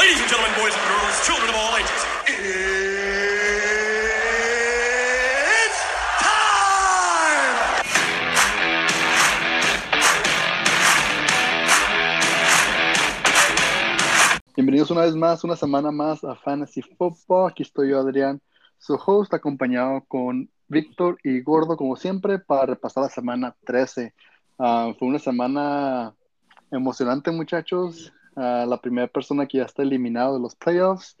Ladies and gentlemen, boys and girls, children of all ages, it's time! Bienvenidos una vez más, una semana más a Fantasy Football. Aquí estoy yo, Adrián, su host, acompañado con Víctor y Gordo, como siempre, para repasar la semana 13. Ah, fue una semana emocionante, muchachos. La primera persona que ya está eliminado de los playoffs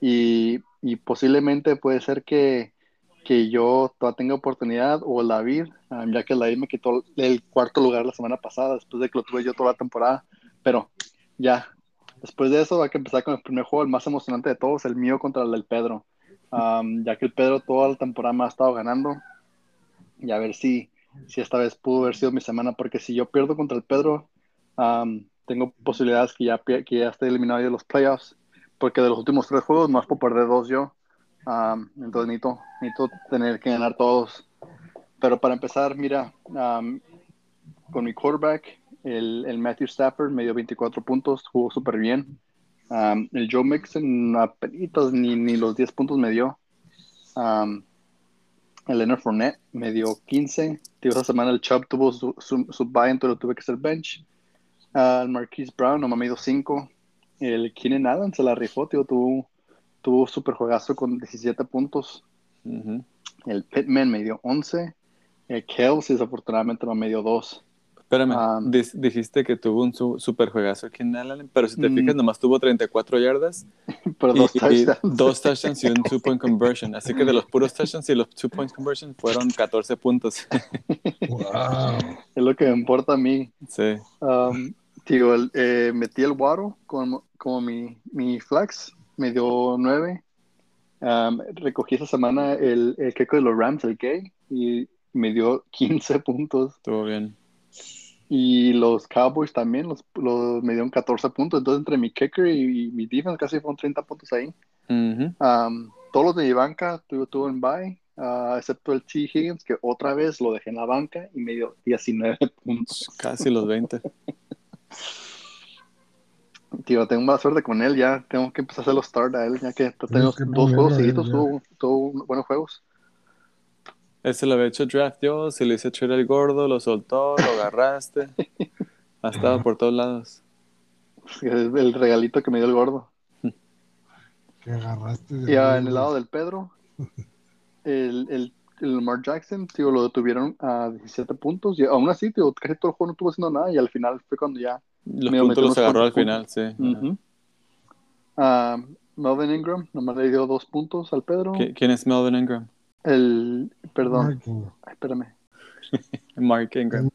y, y posiblemente puede ser que, que yo todavía tenga oportunidad o la David, ah, ya que la David me quitó el cuarto lugar la semana pasada, después de que lo tuve yo toda la temporada. Pero ya, Después de eso hay que empezar con el primer juego, el más emocionante de todos, el mío contra el del Pedro. Um, ya que el Pedro toda la temporada me ha estado ganando. Y a ver si, si esta vez pudo haber sido mi semana, porque si yo pierdo contra el Pedro, um, tengo posibilidades que ya, que ya esté eliminado de los playoffs. Porque de los últimos tres juegos, más por perder dos yo. Um, entonces necesito, necesito tener que ganar todos. Pero para empezar, mira, um, con mi quarterback, el, el, Matthew Stafford me dio 24 puntos, jugó súper bien. Um, el Joe Mixon apenas ni, ni los 10 puntos me dio. El Leonard Fournette me dio 15. Tío, semana el Chubb tuvo su, su, su bye, entonces lo tuve que hacer bench. El Marquise Brown nomás me dio 5. El Keenan Allen se la rifó, tío, tuvo, tuvo súper juegazo con 17 puntos. Uh -huh. El Pittman me dio 11. El Kelsey desafortunadamente no me dio 2. Espérame, um, dijiste que tuvo un su, super juegazo aquí en Allen, pero si te mm, fijas, nomás tuvo 34 yardas. Pero dos y, touchdowns. Y dos touchdowns y un two-point conversion. Así que de los puros touchdowns y los two-point conversion fueron 14 puntos. wow. Es lo que me importa a mí. Sí. Um, tío, el, eh, metí el guaro como, como mi, mi flex, me dio 9. Um, recogí esa semana el, el queco de los Rams, el gay, y me dio 15 puntos. Estuvo bien. Y los Cowboys también los, los, me dieron 14 puntos. Entonces, entre mi kicker y, y mi defense casi fueron 30 puntos ahí. Uh -huh. um, todos los de mi banca tuve, tuve en bye, uh, excepto el T. Higgins, que otra vez lo dejé en la banca y me dio 19 puntos. Casi los 20. Tío, tengo más suerte con él ya. Tengo que empezar a hacer los start a él, ya que tenemos dos juegos seguidos, tuvo, tuvo buenos juegos. Ese lo había hecho draft yo, se le hice trade al gordo, lo soltó, lo agarraste. ha estado por todos lados. El regalito que me dio el gordo. Que agarraste. Y en el lado del Pedro, el, el, el Lamar Jackson, tío, lo detuvieron a 17 puntos. Y aún así, tío, casi todo el juego no estuvo haciendo nada. Y al final fue cuando ya. Los puntos los agarró al final, sí. Uh -huh. uh, Melvin Ingram, nomás le dio dos puntos al Pedro. ¿Quién es Melvin Ingram? El, perdón, Ay, espérame. Mark Ingram.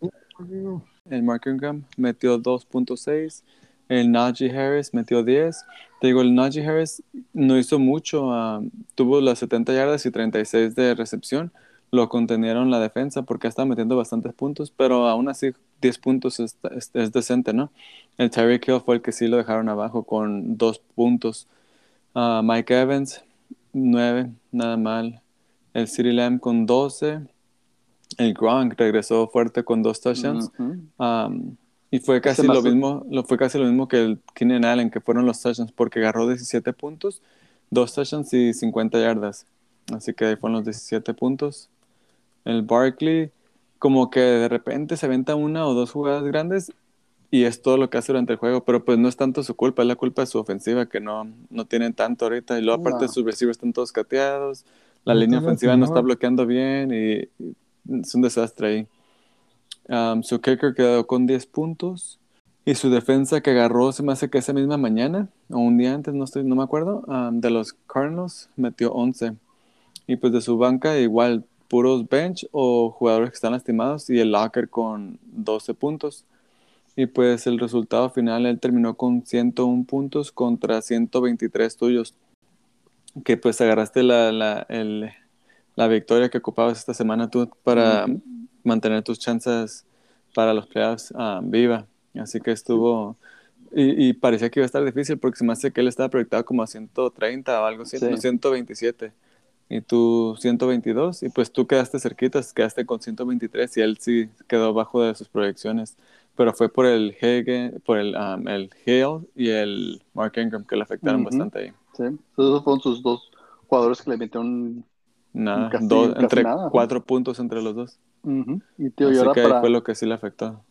El Mark Ingram metió 2.6. El Najee Harris metió 10. Te digo, el Najee Harris no hizo mucho. Uh, tuvo las 70 yardas y 36 de recepción. Lo contenieron la defensa porque estaba metiendo bastantes puntos, pero aún así 10 puntos es, es, es decente, ¿no? El Tyreek Hill fue el que sí lo dejaron abajo con 2 puntos. Uh, Mike Evans, 9, nada mal el City Lamb con 12, el Gronk regresó fuerte con dos touchdowns. Uh -huh. um, y fue casi lo mismo, lo, fue casi lo mismo que el Keenan Allen, que fueron los touchdowns, porque agarró 17 puntos, dos touchdowns y 50 yardas. Así que ahí fueron los 17 puntos. El Barkley, como que de repente se aventa una o dos jugadas grandes y es todo lo que hace durante el juego, pero pues no es tanto su culpa, es la culpa de su ofensiva, que no, no tienen tanto ahorita. Y luego aparte no. sus receivers están todos cateados la no línea ofensiva no está bloqueando bien y, y es un desastre ahí. Su kicker quedó con 10 puntos y su defensa que agarró se me hace que esa misma mañana o un día antes, no, estoy, no me acuerdo, de los Cardinals metió 11. Y pues de su banca igual puros bench o jugadores que están lastimados y el locker con 12 puntos. Y pues el resultado final él terminó con 101 puntos contra 123 tuyos que pues agarraste la, la, el, la victoria que ocupabas esta semana tú para. Mantener tus chances para los playoffs uh, viva. Así que estuvo... Y, y, parecía que iba a estar difícil porque se me hace que él estaba proyectado como a 130 o algo así, sí. 127. Y tú 122. Y pues tú quedaste cerquitas, quedaste con 123 y él sí quedó bajo de sus proyecciones. pero fue por el Hagen, por el, um, el Hale y el Mark Ingram que le afectaron Ujú. bastante ahí. Sí, esos fueron sus dos jugadores que le metieron. Nada, Casi- dos- casi entre nada, cuatro puntos entre los dos. Y, tío, y Así ahora que para, fue lo que sí le afectó.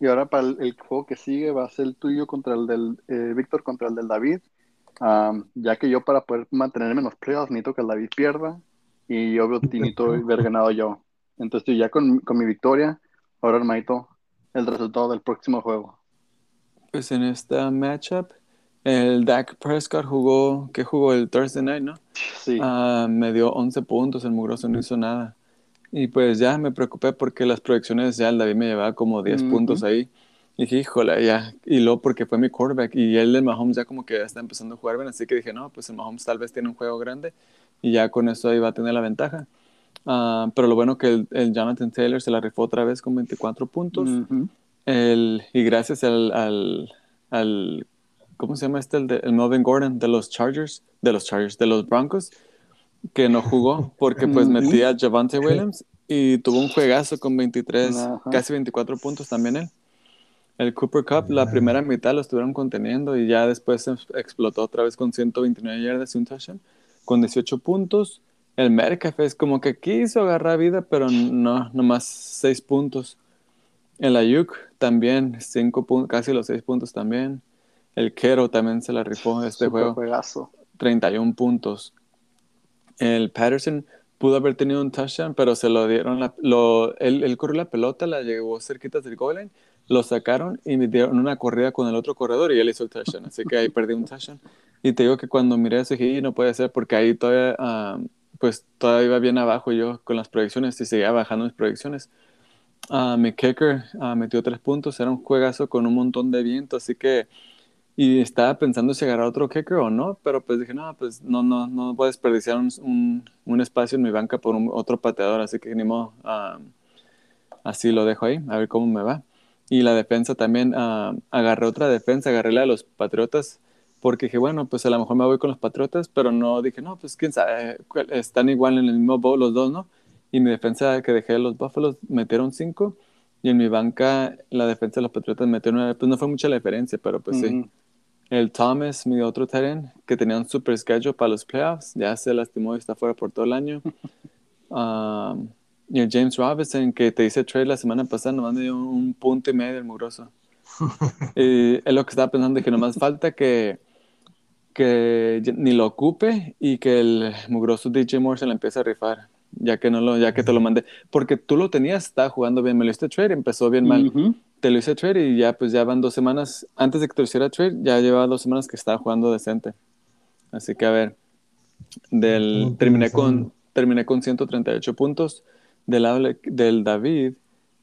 y ahora para el, el juego que sigue va a ser el tuyo contra el del eh, Víctor contra el del David. Ya que yo para poder mantenerme en los playoffs necesito que el David pierda y yo necesito haber ganado yo. Entonces tío, ya con, con mi victoria, ahora hermanito, el resultado del próximo juego. Pues en esta matchup, el Dak Prescott jugó, que jugó el Thursday night, ¿no? Sí. Ah, me dio 11 puntos, el mugroso no hizo nada. Y pues ya me preocupé porque las proyecciones ya el David me llevaba como 10 Ujú. puntos ahí. Y dije, híjole, ya. Y luego porque fue mi quarterback y él, el Mahomes, ya como que ya está empezando a jugar bien. Así que dije, no, pues el Mahomes tal vez tiene un juego grande y ya con eso ahí va a tener la ventaja. Ah, pero lo bueno que el, el Jonathan Taylor se la rifó otra vez con 24 puntos. El, y gracias al, al, al- ¿cómo se llama este? El, de- el Melvin Gordon de los Chargers, de los Chargers, de los Broncos, que no jugó porque pues metía a Javante Williams y tuvo un juegazo con 23, Ajá. casi 24 puntos también él. El Cooper Cup, la primera mitad lo estuvieron conteniendo y ya después explotó otra vez con 129 yardas y un touchdown, con 18 puntos. El Metcalf es como que quiso agarrar vida, pero no, nomás 6 puntos. El Ayuk también, cinco casi los 6 puntos también. El Kero también se la rifó este Super juego, juegazo. 31 puntos. El Patterson pudo haber tenido un touchdown, pero se lo dieron, la- lo, él, corrió la pelota, la llevó cerquita del goal line, lo sacaron y me dieron una corrida con el otro corredor y él hizo el touchdown, así que ahí perdí un touchdown. Y te digo que cuando miré eso dije, "Y no puede ser porque ahí todavía, ah, pues todavía iba bien abajo yo con las proyecciones y seguía bajando mis proyecciones. Ah, mi kicker ah, metió tres puntos, era un juegazo con un montón de viento, así que y estaba pensando si agarrar otro kicker o no, pero pues dije, no, pues no, no, no voy a desperdiciar un, un, un espacio en mi banca por un, otro pateador, así que ni modo, ah, así lo dejo ahí, a ver cómo me va. Y la defensa también, ah, agarré otra defensa, agarré la de los Patriotas, porque dije, bueno, pues a lo mejor me voy con los Patriotas, pero no dije, no, pues quién sabe, están igual en el mismo bowl los dos, ¿no? Y mi defensa que dejé de los Buffaloes metieron cinco, y en mi banca la defensa de los Patriotas metieron nueve, pues no fue mucha la diferencia, pero pues sí. El Thomas, mi otro tight que tenía un super schedule para los playoffs, ya se lastimó y está fuera por todo el año. Um, y el James Robinson, que te hice trade la semana pasada, nomás me dio un punto y medio el mugroso. y es lo que estaba pensando, que nomás falta que, que ni lo ocupe y que el mugroso DJ Moore se la empiece a rifar, ya que, no lo, ya que te lo mandé. Porque tú lo tenías, estaba jugando bien, me lo hiciste trade, empezó bien mal te lo hice trade y ya pues ya van dos semanas, antes de que te lo hiciera trade, ya llevaba dos semanas que estaba jugando decente. Así que a ver, del, Estuvo terminé, con, terminé con 138 puntos. Del del David,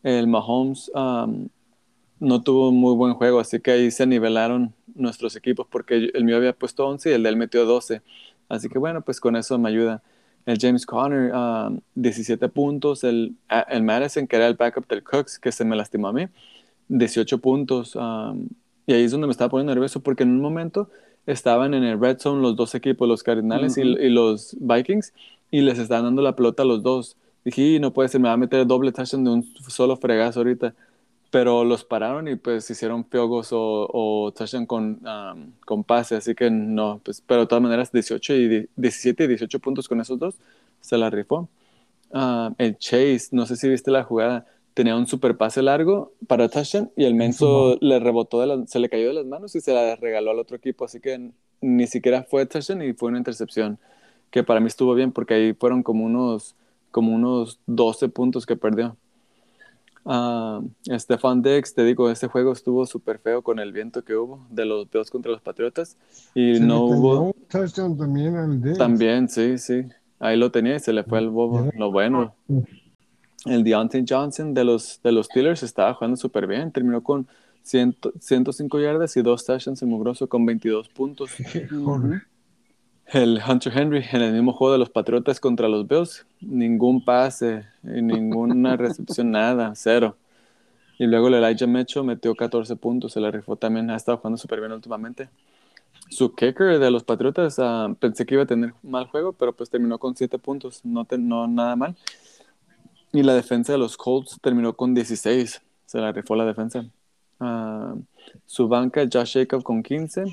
el Mahomes um, no tuvo muy buen juego, así que ahí se nivelaron nuestros equipos porque el mío había puesto 11 y el de él metió 12. Así que bueno, pues con eso me ayuda. El James Conner, um, 17 puntos. El, el Madison, que era el backup del Cooks, que se me lastimó a mí, 18 puntos. um, y ahí es donde me estaba poniendo nervioso porque en un momento estaban en el red zone los dos equipos, los Cardinals y- Ujú. y, los Vikings, y les estaban dando la pelota a los dos. Dije, "Y no puede ser, me va a meter doble touchdown de un solo fregazo ahorita. Pero los pararon y pues hicieron fiogos o, o touchdown con, um, con pase, así que no, pues, pero de todas maneras 18 y di- 17 y 18 puntos con esos dos, se la rifó. Ah, el Chase, no sé si viste la jugada, tenía un super pase largo para touchdown y el menso le rebotó, de las- se le cayó de las manos y se la regaló al otro equipo, así que ni siquiera fue touchdown y fue una intercepción, que para mí estuvo bien porque ahí fueron como unos, como unos 12 puntos que perdió. Ah, Stefan Dex, te digo, este juego estuvo súper feo con el viento que hubo de los Bills contra los Patriotas y Se no hubo... touchdown también al Diggs. También, sí, sí. Ahí lo tenía y se le fue el bobo. Lo bueno. El Deontay Johnson de los, de los Steelers estaba jugando súper bien. Terminó con 100 105 yardas y dos touchdowns en mugroso con 22 puntos. Joder. El Hunter Henry en el mismo juego de los Patriotas contra los Bills. Ningún pase, y ninguna recepción, nada, cero. Y luego el Elijah Mecho metió 14 puntos. Se le rifó también. Ha estado jugando súper bien últimamente. Su kicker de los Patriotas, ah, pensé que iba a tener mal juego, pero pues terminó con 7 puntos. No, te- no nada mal. Y la defensa de los Colts terminó con 16. Se la rifó la defensa. Ah, su banca, Josh Jacob con 15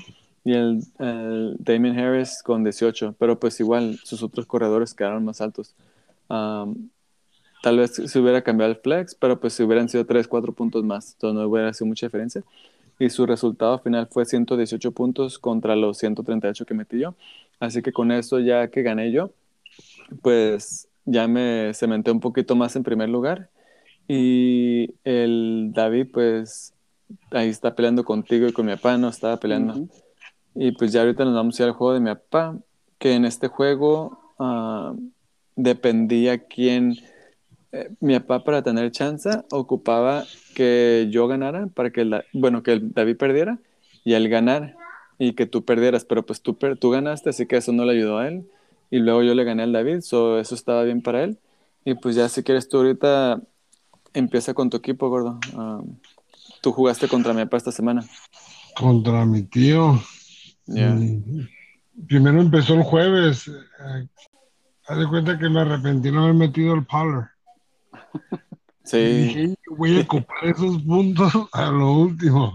y el, el Damien Harris con 18, pero pues igual sus otros corredores quedaron más altos. Um, tal vez se hubiera cambiado el flex, pero pues si hubieran sido 3, 4 puntos más, entonces no hubiera sido mucha diferencia. Y su resultado final fue 118 puntos contra los 138 que metí yo. Así que con eso ya que gané yo, pues ya me cementé un poquito más en primer lugar. Y el David, pues ahí está peleando contigo y con mi papá, no estaba peleando. Y pues ya ahorita nos vamos a ir al juego de mi papá, que en este juego uh, dependía quién, eh, mi papá para tener chance ocupaba que yo ganara, para que, el, bueno, que el David perdiera y él ganar y que tú perdieras, pero pues tú, tú ganaste, así que eso no le ayudó a él. Y luego yo le gané al David, so eso estaba bien para él. Y pues ya si quieres tú ahorita empieza con tu equipo, gordo. Uh, tú jugaste contra mi papá esta semana. Contra mi tío. Primero empezó el jueves. Eh, haz de cuenta que me arrepentí no haber metido el Power. Sí. dije, voy a ocupar esos puntos a lo último.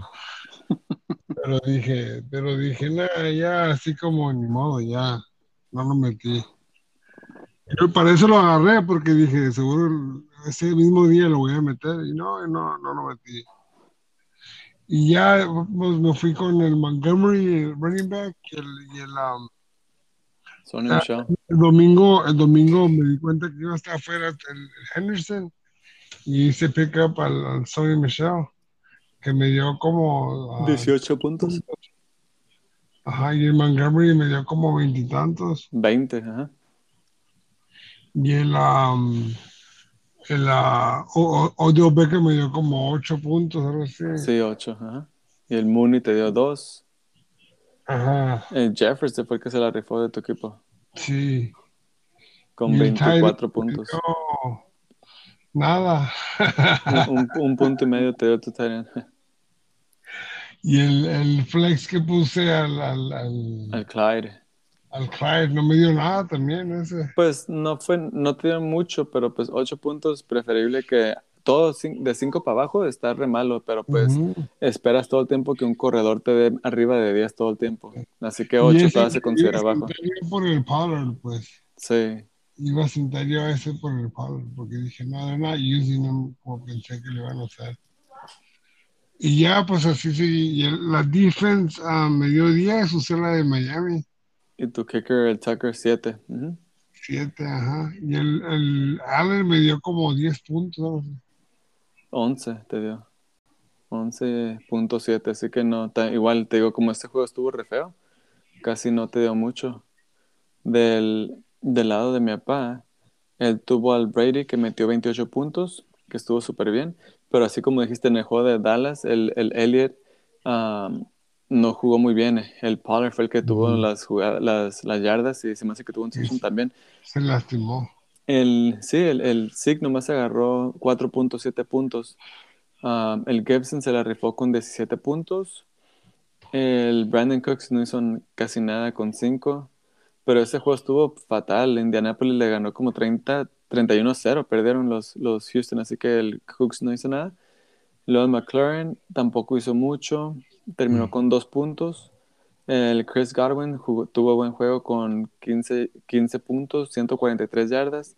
Pero dije, pero dije, nada, ya así como ni modo, ya no lo metí. Pero para eso lo agarré, porque dije, seguro ese mismo día lo voy a meter, y no, no, no lo metí. Y ya pues, me fui con el Montgomery, el running back, el, y el, um, ah, el domingo, el domingo me di cuenta que iba a estar afuera el, Henderson y hice pick up al, al Sonny Michelle, que me dio como 18 ah, puntos. Ajá, y el Montgomery me dio como veintitantos. 20, ajá. Y el, um, el uh, Odio Becker me dio como 8 puntos, algo así. Sí, 8, ajá. Y el Mooney te dio 2. Ajá. El Jefferson fue el que se la rifó de tu equipo. Sí. Con 24 puntos. Nada. un, un, punto y medio te dio tu Tyrant. Y el, el, flex que puse al, al, al, al Clyde al Clyde no me dio nada también ese. Pues no fue, no te dio mucho, pero pues ocho puntos preferible que todo de cinco para abajo está re malo, pero pues esperas todo el tiempo que un corredor te dé arriba de 10 todo el tiempo. Así que ocho todavía se considera bajo. por el Pollard, pues. Sí. Iba a sentar yo a ese por el Pollard, porque dije, no, they're not using him como pensé que le iban a hacer. Y ya, pues así sí, la defense uh, me dio 10, usé la de Miami. Y tu kicker, el Tucker, 7. 7, ajá. Y el, el, Allen me dio como 10 puntos. 11 te dio. 11.7, así que no, igual te digo, como este juego estuvo re feo, casi no te dio mucho. Del, del lado de mi papá, él tuvo al Brady que metió 28 puntos, que estuvo súper bien, pero así como dijiste en el juego de Dallas, el, el Elliot um, no jugó muy bien. El Pollard fue el que tuvo las, las, las, yardas y se me hace que tuvo un touchdown también. Se lastimó. El, sí, el, el SIG nomás agarró 4.7 puntos. Ah, el Gibson se la rifó con 17 puntos. El Brandon Cooks no hizo casi nada con 5. Pero ese juego estuvo fatal. Indianapolis le ganó como 30, 31-0. Perdieron los, los Houston, así que el Cooks no hizo nada. Luego McLaren tampoco hizo mucho terminó mm. con dos puntos. El Chris Godwin tuvo buen juego con 15, 15 puntos, 143 yardas.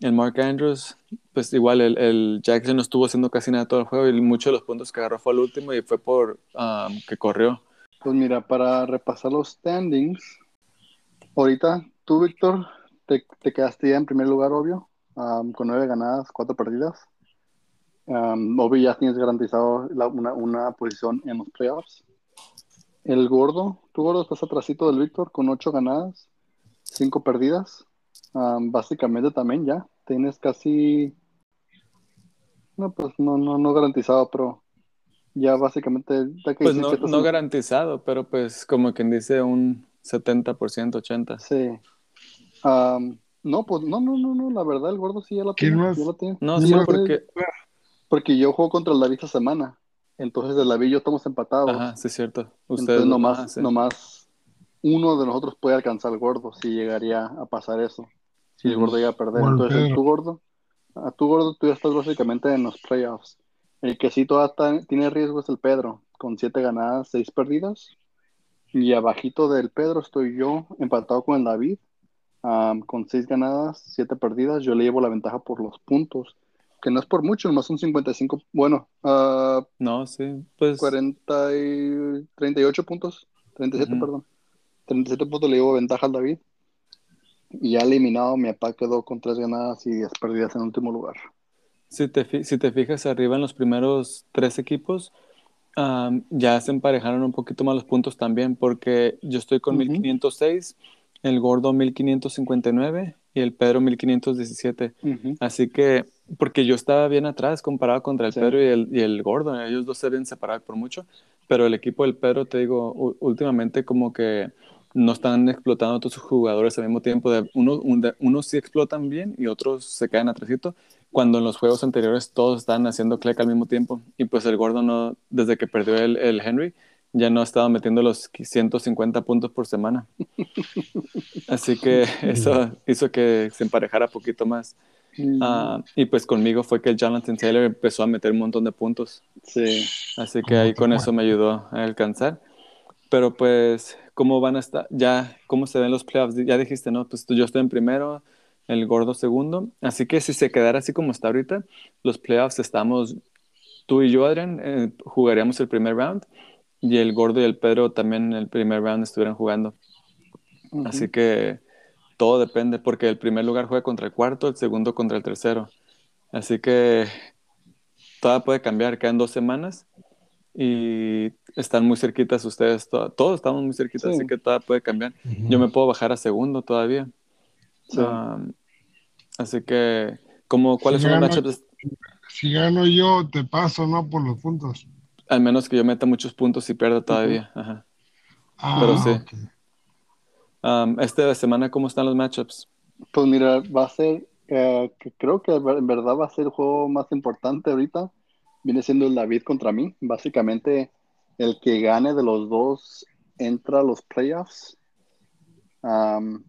El Mark Andrews, pues igual el, el, Jackson no estuvo haciendo casi nada todo el juego y muchos de los puntos que agarró fue el último y fue por um, que corrió. Pues mira, para repasar los standings, ahorita tú, Víctor, te, te, quedaste ya en primer lugar, obvio, um, con nueve ganadas, cuatro perdidas. Um, Obi ya tienes garantizado una, una, posición en los playoffs. El gordo, tu gordo estás atrasito del Víctor con ocho ganadas, cinco perdidas. básicamente también ya tienes casi, no pues no, no, no garantizado, pero ya básicamente. pues no, no garantizado, pero pues como quien dice un 70%, 80%. Sí. no, pues no, no, no, no, la verdad el gordo sí ya lo tiene. No, sí, porque... Porque yo juego contra el David esta semana. Entonces el David y yo estamos empatados. Ajá, sí es cierto. Ustedes nomás, nomás uno de nosotros puede alcanzar al gordo si llegaría a pasar eso. Si el gordo llega a perder. Entonces tu gordo, a tu gordo tú ya estás básicamente en los playoffs. El que sí todavía está- tiene riesgo es el Pedro, con siete ganadas, seis perdidas. Y abajito del Pedro estoy yo, empatado con el David, am, con seis ganadas, siete perdidas. Yo le llevo la ventaja por los puntos, que no es por mucho, nomás son 55, bueno, ah, No, sí, pues 40 y 38 puntos, 37, Ujú. perdón. 37 puntos le llevo ventaja al David. Y ya eliminado, mi papá quedó con tres ganadas y 10 perdidas en último lugar. si te, si te fijas arriba en los primeros tres equipos, am, ya se emparejaron un poquito más los puntos también, porque yo estoy con Ujú. 1506, el gordo 1559 y el Pedro 1517. Ujú. Así que, porque yo estaba bien atrás comparado contra el Sí. Pedro y el, y el Gordo, ellos dos se deben separar por mucho, pero el equipo del Pedro, te digo, últimamente como que no están explotando a todos sus jugadores al mismo tiempo. De, uno, un- de- unos sí explotan bien y otros se quedan atrásito, cuando en los juegos anteriores todos están haciendo click al mismo tiempo. Y pues el Gordo no, desde que perdió el, el Henry, ya no ha estado metiendo los 150 puntos por semana. Así que eso hizo que se emparejara poquito más. Ah, y pues conmigo fue que el Jonathan Taylor empezó a meter un montón de puntos. Sí. Así que ¿Cómo ahí con eso me ayudó a alcanzar. Pero pues, ¿cómo van a estar? Ya, ¿cómo se ven los playoffs? Ya dijiste, ¿no? Pues tú- yo estoy en primero, el gordo segundo. Así que si se quedara así como está ahorita, los playoffs estamos, tú y yo, Adrián, eh, jugaríamos el primer round. Y el gordo y el Pedro también en el primer round estuvieran jugando. Ujú. Así que todo depende, porque el primer lugar juega contra el cuarto, el segundo contra el tercero. Así que todo puede cambiar, quedan dos semanas y están muy cerquitas ustedes, to- todos estamos muy cerquitas, Sí. así que todo puede cambiar. Ujú. Yo me puedo bajar a segundo todavía. Sí. Um, así que, ¿cómo, ¿cuáles Si son los matchups? Si gano yo, te paso, ¿no? Por los puntos. Al menos que yo meta muchos puntos y pierda todavía. Ajá. Ah, Pero sí. ok. Um, esta semana, ¿cómo están los matchups? Pues mira, va a ser, eh, que creo que en verdad va a ser el juego más importante ahorita. Viene siendo el David contra mí. Básicamente, el que gane de los dos entra a los playoffs. Am,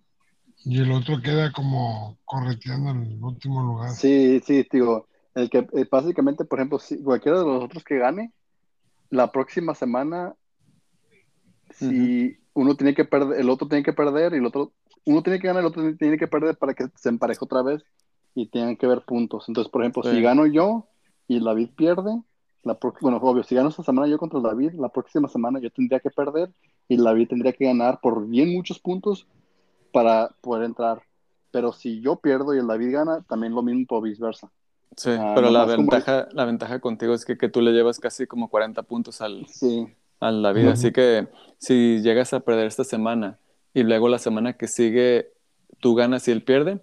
Y el otro queda como correteando en el último lugar. sí, sí, digo, el que eh, básicamente, por ejemplo, si cualquiera de los otros que gane, la próxima semana, si uno tiene que perder, el otro tiene que perder y el otro, uno tiene que ganar, el otro tiene que perder para que se empareje otra vez y tengan que ver puntos. Entonces, por ejemplo, Sí. si gano yo y David pierde, la bueno, obvio, si gano esta semana yo contra David, la próxima semana yo tendría que perder y David tendría que ganar por bien muchos puntos para poder entrar. Pero si yo pierdo y el David gana, también lo mismo por viceversa. Sí, Ah, pero la como- ventaja, la ventaja contigo es que, que tú le llevas casi como 40 puntos al, Sí, a la vida. Ujú. Así que si llegas a perder esta semana y luego la semana que sigue tú ganas y él pierde,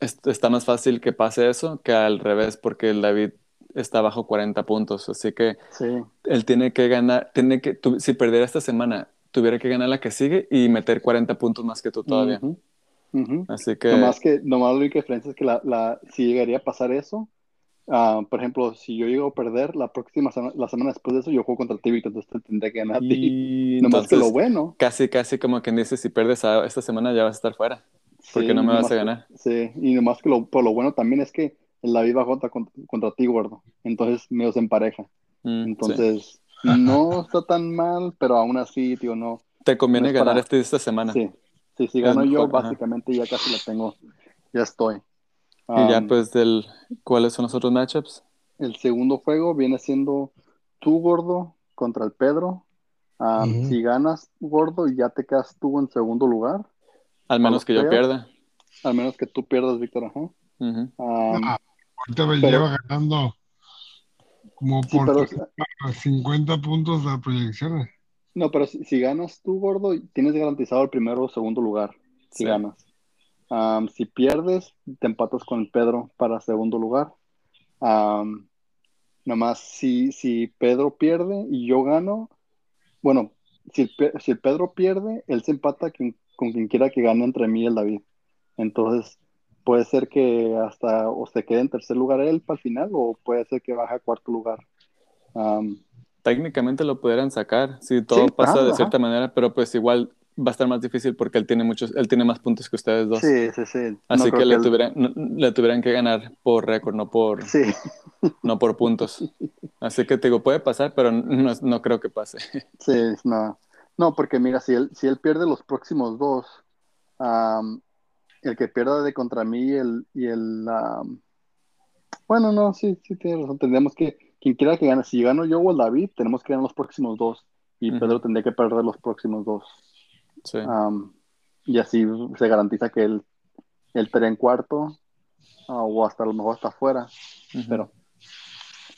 es- está más fácil que pase eso que al revés, porque el David está bajo 40 puntos. Así que sí, él tiene que ganar, tiene que, tu- si perdiera esta semana, tuviera que ganar la que sigue y meter 40 puntos más que tú todavía. Ujú, ujú. Así que, Nomás que, nomás la única diferencia es que la, la, si llegaría a pasar eso, ah, por ejemplo, si yo llego a perder la próxima semana, la semana después de eso, yo juego contra ti, Víctor, entonces te tendré que ganar ti. y Nomás que entonces lo bueno. casi, casi como quien dice, si pierdes a- esta semana ya vas a estar fuera, porque sí, no me vas a que- ganar. Sí, y nomás que lo, por lo bueno también es que el David va contra, contra, contra ti, gordo. Entonces me os empareja. Mm, sí. Entonces, no está tan mal, pero aún así, tío, no. Te conviene no es ganar para- este, esta semana. Sí, sí, si gano yo, ajá. básicamente ya casi la tengo. Ya estoy. Y ya pues del ¿cuáles son los otros matchups? El segundo juego viene siendo tú, gordo, contra el Pedro. Um. Si ganas, gordo, ya te quedas tú en segundo lugar. Al menos que yo pierda. Al menos que tú pierdas, Víctor. Ajá. Um, Ah, Ahorita me pero- lleva ganando como sí, por pero, 50 puntos de proyecciones. no, pero si, si ganas tú, gordo, tienes garantizado el primero o segundo lugar. Si Sí. ganas. Um, si pierdes, te empatas con el Pedro para segundo lugar. Um, nomás si, si Pedro pierde y yo gano, bueno, si si Pedro pierde, él se empata quien- con quien quiera que gane entre mí y el David. Entonces, puede ser que hasta o se quede en tercer lugar él para el final o puede ser que baje a cuarto lugar. Um, Técnicamente lo pudieran sacar si todo Sí, pasa ajá, de ajá. cierta manera, pero pues igual va a estar más difícil porque él tiene muchos, él tiene más puntos que ustedes dos. sí, sí, sí. Así que le él- tuvieran, no- le tuvieran que ganar por récord, no por... Sí, no por puntos. Así que te digo, puede pasar, pero no, no creo que pase. Sí, no. No, porque mira, si él, si él pierde los próximos dos, am, el que pierda de contra mí y el, y el am, bueno, no, sí, sí tienes razón. Tendríamos que, quien quiera que gane, si gano yo o el David, tenemos que ganar los próximos dos. Y. Pedro tendría que perder los próximos dos. Sí. Am, y así se garantiza que él, él estaría en cuarto, ah, o hasta a lo mejor hasta afuera. Pero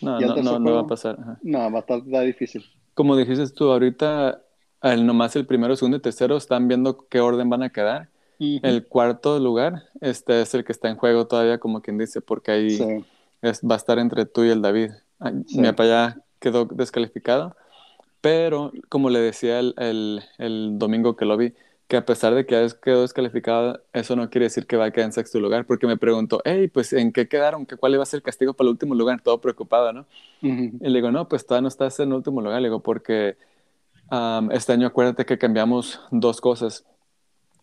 no, el no, no, no va a pasar. ajá. no, va a estar difícil. Como dijiste tú, ahorita el, nomás el primero, segundo y tercero están viendo qué orden van a quedar. El cuarto lugar este es el que está en juego todavía, como quien dice, porque ahí Sí, es- va a estar entre tú y el David. Sí. Mi papá ya quedó descalificado, pero como le decía el, el- el domingo que lo vi, que a pesar de que ya quedó descalificado, eso no quiere decir que va a quedar en sexto lugar, porque me preguntó, hey, pues ¿en qué quedaron? ¿Qué, ¿Cuál iba a ser el castigo para el último lugar? Todo preocupado, ¿no? Ujú. Y le digo, no, pues todavía no estás en último lugar. Le digo, porque am, este año acuérdate que cambiamos dos cosas.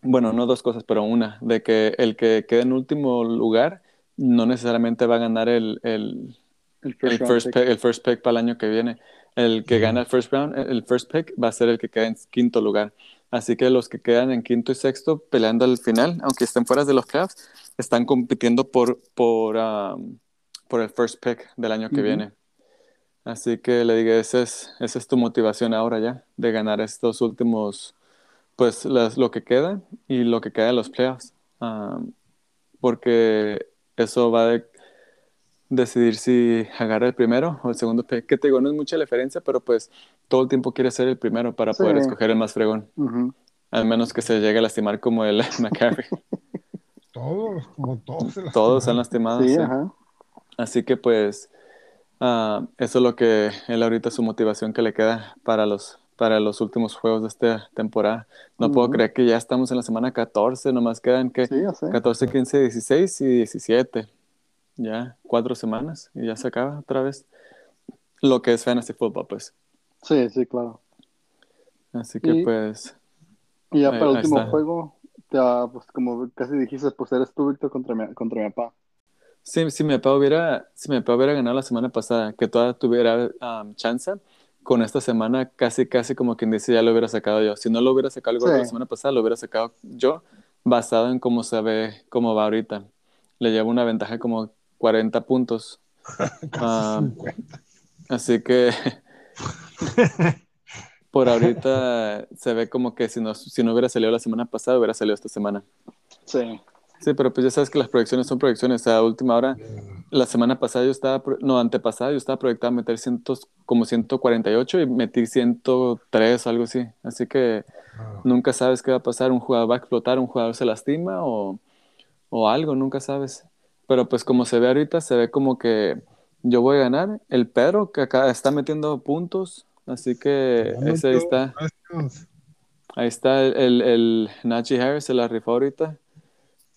Bueno, no dos cosas, pero una. De que el que quede en último lugar no necesariamente va a ganar el, el, El el first round first, pick. pick, el first pick para el año que viene. El que gana el first round, el first pick, va a ser el que queda en quinto lugar. Así que los que quedan en quinto y sexto peleando al final, aunque estén fuera de los playoffs, están compitiendo por, por, am, por el first pick del año que viene. Así que le digo, esa es, esa es tu motivación ahora ya, de ganar estos últimos, pues las- lo que queda y lo que queda de los playoffs. Am, porque eso va a decidir si agarra el primero o el segundo pick. Que te digo, no es mucha diferencia, pero pues todo el tiempo quiere ser el primero para Sí. poder escoger el más fregón. Al menos que se llegue a lastimar como el McCaffrey. Todos, como todos se Todos se han lastimado. Sí, sí. ajá. Así que pues ah, eso es lo que él ahorita su motivación que le queda para los para los últimos juegos de esta temporada. No puedo creer que ya estamos en la semana 14, nomás quedan que Sí, ya sé. 14, 15, 16 y 17. Ya cuatro semanas y ya se acaba otra vez lo que es fantasy football, pues. Sí, sí, claro. Así que Y- pues Y ya Ahí- para el último está. juego, ya, pues como casi dijiste, pues eres tú, Víctor, contra mi, contra mi papá. Sí, si mi papá hubiera, si mi papá hubiera ganado la semana pasada, que todavía tuviera um, chance, con esta semana casi, casi como quien dice, ya lo hubiera sacado yo. Si no lo hubiera sacado el Sí. la semana pasada, lo hubiera sacado yo, basado en cómo se ve, cómo va ahorita. Le llevo una ventaja como 40 puntos. Ah, 50. así que por ahorita se ve como que si no, si no hubiera salido la semana pasada, hubiera salido esta semana. Sí. Sí, pero pues ya sabes que las proyecciones son proyecciones. A última hora, la semana pasada yo estaba, no, antepasada yo estaba proyectado a meter cientos, como 148 y metí 103 o algo así. Así que Ah, nunca sabes qué va a pasar. Un jugador va a explotar, un jugador se lastima o, o algo, nunca sabes. Pero pues como se ve ahorita, se ve como que yo voy a ganar. El Pedro, que acá está metiendo puntos. Así que ese ahí está. touchdowns. Ahí está el, el, el Najee Harris, se la rifó ahorita.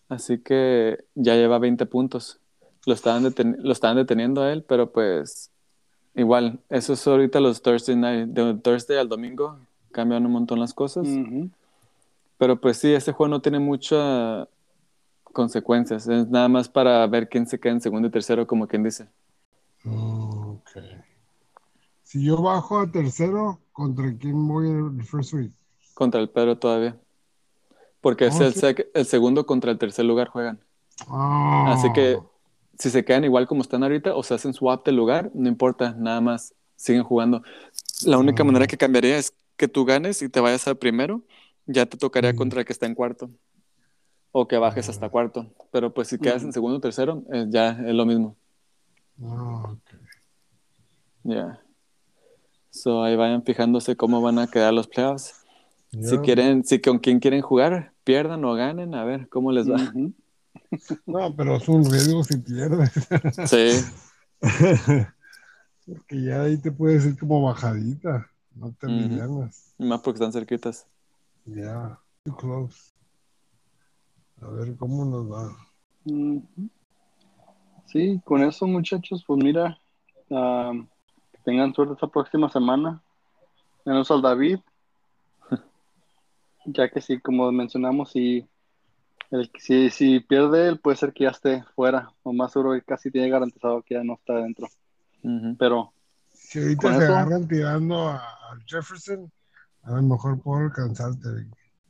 Así que ya lleva 20 puntos. Lo estaban, deten- lo estaban deteniendo a él, pero pues igual, eso es ahorita los Thursday night. De Thursday al domingo cambian un montón las cosas. Ujú. Pero pues sí, ese juego no tiene muchas consecuencias. Es nada más para ver quién se queda en segundo y tercero, como quien dice. Ok. Si yo bajo a tercero, ¿contra quién voy el first week? Contra el Pedro todavía. Porque es Oh, el, sí. sec- el segundo contra el tercer lugar juegan. Ah, Así que si se quedan igual como están ahorita o se hacen swap de lugar, no importa, nada más siguen jugando. La única Ah. manera que cambiaría es que tú ganes y te vayas al primero, ya te tocaría Mm. contra el que está en cuarto. O que bajes hasta cuarto. Pero pues si quedas en segundo o tercero, eh, ya es lo mismo. Ah, ok. Ya. So ahí vayan fijándose cómo van a quedar los playoffs. Si quieren, si con quién quieren jugar, pierdan o ganen, a ver cómo les va. No, pero es un riesgo si pierdes. Sí, Porque ya ahí te puedes ir como bajadita. No te alivianas. más porque están cerquitas. Ya. Too close. A ver cómo nos va. Sí, con eso, muchachos, pues mira, am, que tengan suerte esta próxima semana. Menos al David. Ya que sí, como mencionamos, si, el, si, si pierde él, puede ser que ya esté fuera. O más seguro que casi tiene garantizado que ya no está dentro. Ujú. Pero Si ahorita se eso- agarran tirando a, a Jefferson, a lo mejor puedo alcanzarte.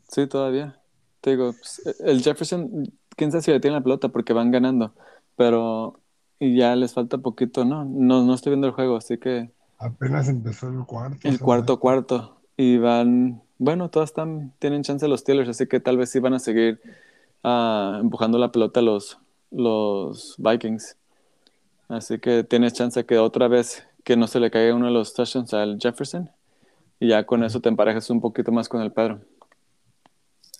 Sí, todavía. Te digo, pues, el Jefferson, quién sabe si le tiene la pelota porque van ganando, pero y ya les falta poquito, ¿no? No, no estoy viendo el juego, así que Apenas empezó el cuarto. el cuarto cuarto y van, bueno, todas están, tienen chance los Steelers, así que tal vez sí van a seguir ah, empujando la pelota los, los Vikings. Así que tienes chance que otra vez que no se le caiga uno de los touchdowns al Jefferson y ya con eso te emparejas un poquito más con el Pedro.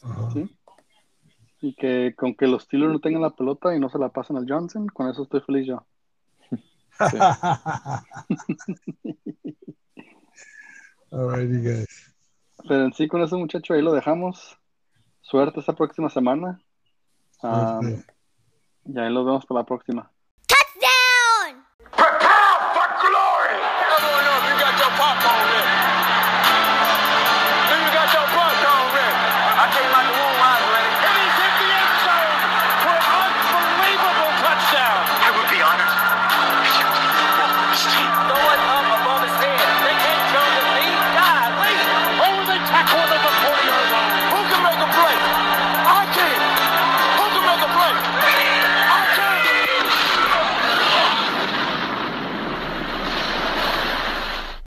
Ajá. Sí. y que con que los Steelers no tengan la pelota y no se la pasen al Johnson, con eso estoy feliz yo. Alrighty, guys. Pero en sí, con eso, muchachos, ahí lo dejamos. Suerte esta próxima semana. Suerte. y ahí los vemos para la próxima.